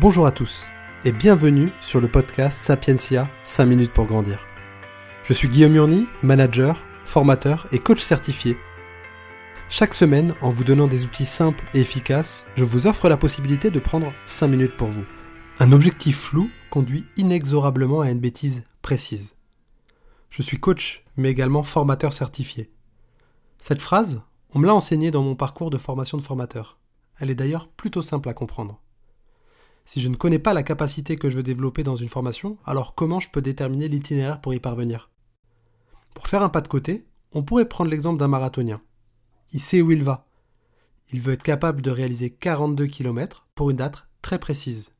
Bonjour à tous et bienvenue sur le podcast Sapientia 5 minutes pour grandir. Je suis Guillaume Murny, manager, formateur et coach certifié. Chaque semaine, en vous donnant des outils simples et efficaces, je vous offre la possibilité de prendre 5 minutes pour vous. Un objectif flou conduit inexorablement à une bêtise précise. Je suis coach, mais également formateur certifié. Cette phrase, on me l'a enseignée dans mon parcours de formation de formateur. Elle est d'ailleurs plutôt simple à comprendre. Si je ne connais pas la capacité que je veux développer dans une formation, alors comment je peux déterminer l'itinéraire pour y parvenir? Pour faire un pas de côté, on pourrait prendre l'exemple d'un marathonien. Il sait où il va. Il veut être capable de réaliser 42 km pour une date très précise.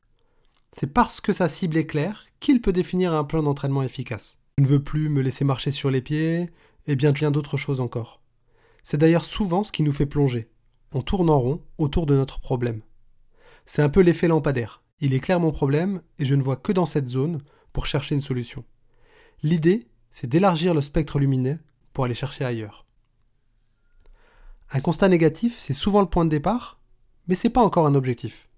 C'est parce que sa cible est claire qu'il peut définir un plan d'entraînement efficace. Je ne veux plus me laisser marcher sur les pieds, et bien plein d'autres choses encore. C'est d'ailleurs souvent ce qui nous fait plonger. On tourne en rond autour de notre problème. C'est un peu l'effet lampadaire. Il éclaire mon problème et je ne vois que dans cette zone pour chercher une solution. L'idée, c'est d'élargir le spectre lumineux pour aller chercher ailleurs. Un constat négatif, c'est souvent le point de départ, mais ce n'est pas encore un objectif.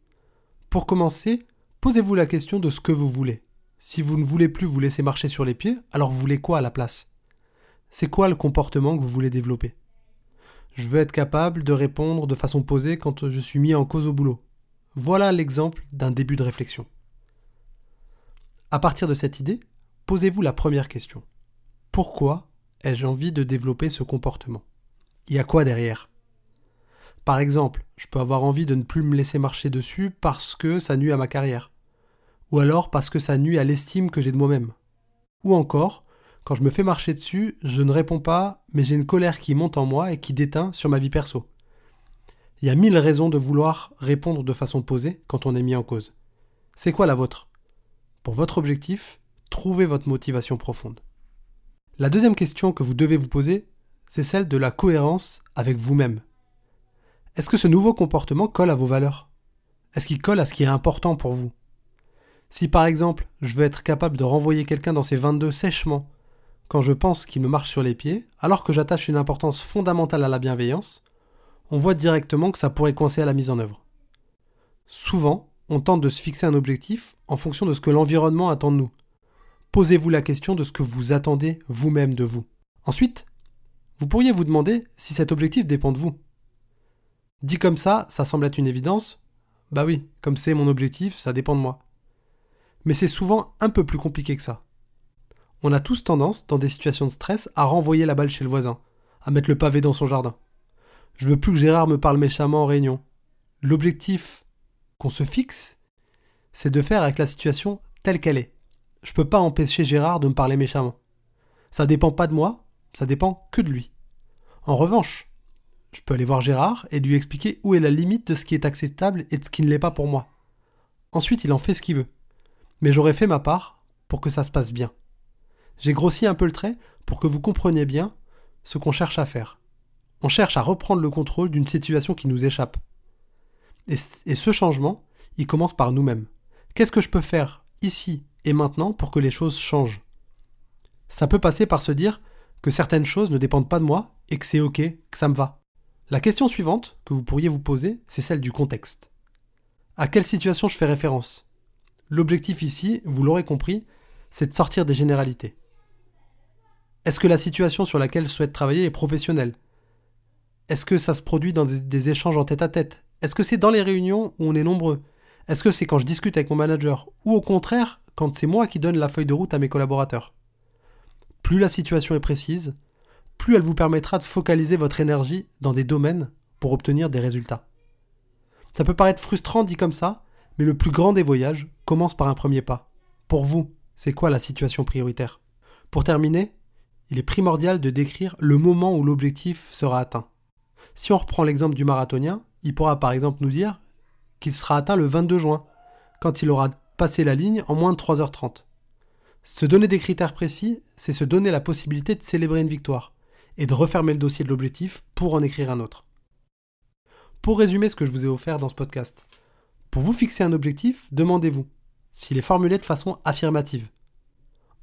Pour commencer, posez-vous la question de ce que vous voulez. Si vous ne voulez plus vous laisser marcher sur les pieds, alors vous voulez quoi à la place? C'est quoi le comportement que vous voulez développer? Je veux être capable de répondre de façon posée quand je suis mis en cause au boulot. Voilà l'exemple d'un début de réflexion. À partir de cette idée, posez-vous la première question. Pourquoi ai-je envie de développer ce comportement? Il y a quoi derrière? Par exemple, je peux avoir envie de ne plus me laisser marcher dessus parce que ça nuit à ma carrière. Ou alors parce que ça nuit à l'estime que j'ai de moi-même. Ou encore, quand je me fais marcher dessus, je ne réponds pas, mais j'ai une colère qui monte en moi et qui déteint sur ma vie perso. Il y a mille raisons de vouloir répondre de façon posée quand on est mis en cause. C'est quoi la vôtre? Pour votre objectif, trouvez votre motivation profonde. La deuxième question que vous devez vous poser, c'est celle de la cohérence avec vous-même. Est-ce que ce nouveau comportement colle à vos valeurs? Est-ce qu'il colle à ce qui est important pour vous? Si par exemple, je veux être capable de renvoyer quelqu'un dans ses 22 sèchement quand je pense qu'il me marche sur les pieds, alors que j'attache une importance fondamentale à la bienveillance, on voit directement que ça pourrait coincer à la mise en œuvre. Souvent, on tente de se fixer un objectif en fonction de ce que l'environnement attend de nous. Posez-vous la question de ce que vous attendez vous-même de vous. Ensuite, vous pourriez vous demander si cet objectif dépend de vous. Dit comme ça, ça semble être une évidence. Bah oui, comme c'est mon objectif, ça dépend de moi. Mais c'est souvent un peu plus compliqué que ça. On a tous tendance, dans des situations de stress, à renvoyer la balle chez le voisin, à mettre le pavé dans son jardin. Je veux plus que Gérard me parle méchamment en réunion. L'objectif qu'on se fixe, c'est de faire avec la situation telle qu'elle est. Je peux pas empêcher Gérard de me parler méchamment. Ça dépend pas de moi, ça dépend que de lui. En revanche, je peux aller voir Gérard et lui expliquer où est la limite de ce qui est acceptable et de ce qui ne l'est pas pour moi. Ensuite, il en fait ce qu'il veut. Mais j'aurais fait ma part pour que ça se passe bien. J'ai grossi un peu le trait pour que vous compreniez bien ce qu'on cherche à faire on cherche à reprendre le contrôle d'une situation qui nous échappe. Et, ce changement, il commence par nous-mêmes. Qu'est-ce que je peux faire ici et maintenant pour que les choses changent? Ça peut passer par se dire que certaines choses ne dépendent pas de moi et que c'est ok, que ça me va. La question suivante que vous pourriez vous poser, c'est celle du contexte. À quelle situation je fais référence? L'objectif ici, vous l'aurez compris, c'est de sortir des généralités. Est-ce que la situation sur laquelle je souhaite travailler est professionnelle? Est-ce que ça se produit dans des, échanges en tête à tête? Est-ce que c'est dans les réunions où on est nombreux? Est-ce que c'est quand je discute avec mon manager? Ou au contraire, quand c'est moi qui donne la feuille de route à mes collaborateurs? Plus la situation est précise, plus elle vous permettra de focaliser votre énergie dans des domaines pour obtenir des résultats. Ça peut paraître frustrant dit comme ça, mais le plus grand des voyages commence par un premier pas. Pour vous, c'est quoi la situation prioritaire? Pour terminer, il est primordial de décrire le moment où l'objectif sera atteint. Si on reprend l'exemple du marathonien, il pourra par exemple nous dire qu'il sera atteint le 22 juin, quand il aura passé la ligne en moins de 3h30. Se donner des critères précis, c'est se donner la possibilité de célébrer une victoire et de refermer le dossier de l'objectif pour en écrire un autre. Pour résumer ce que je vous ai offert dans ce podcast, pour vous fixer un objectif, demandez-vous s'il est formulé de façon affirmative.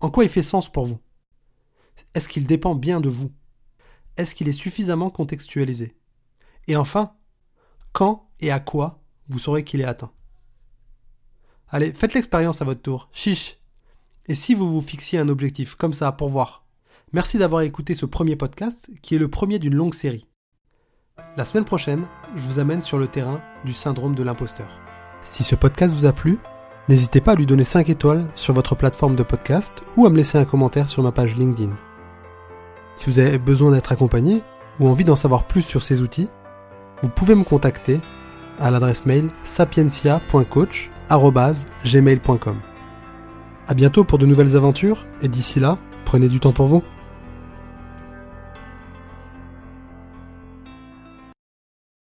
En quoi il fait sens pour vous? Est-ce qu'il dépend bien de vous? Est-ce qu'il est suffisamment contextualisé? Et enfin, quand et à quoi vous saurez qu'il est atteint. Allez, faites l'expérience à votre tour. Chiche. Et si vous vous fixiez un objectif comme ça pour voir Merci d'avoir écouté ce premier podcast qui est le premier d'une longue série. La semaine prochaine, je vous amène sur le terrain du syndrome de l'imposteur. Si ce podcast vous a plu, n'hésitez pas à lui donner 5 étoiles sur votre plateforme de podcast ou à me laisser un commentaire sur ma page LinkedIn. Si vous avez besoin d'être accompagné ou envie d'en savoir plus sur ces outils, vous pouvez me contacter à l'adresse mail sapientia.coach@gmail.com. À bientôt pour de nouvelles aventures et d'ici là, prenez du temps pour vous.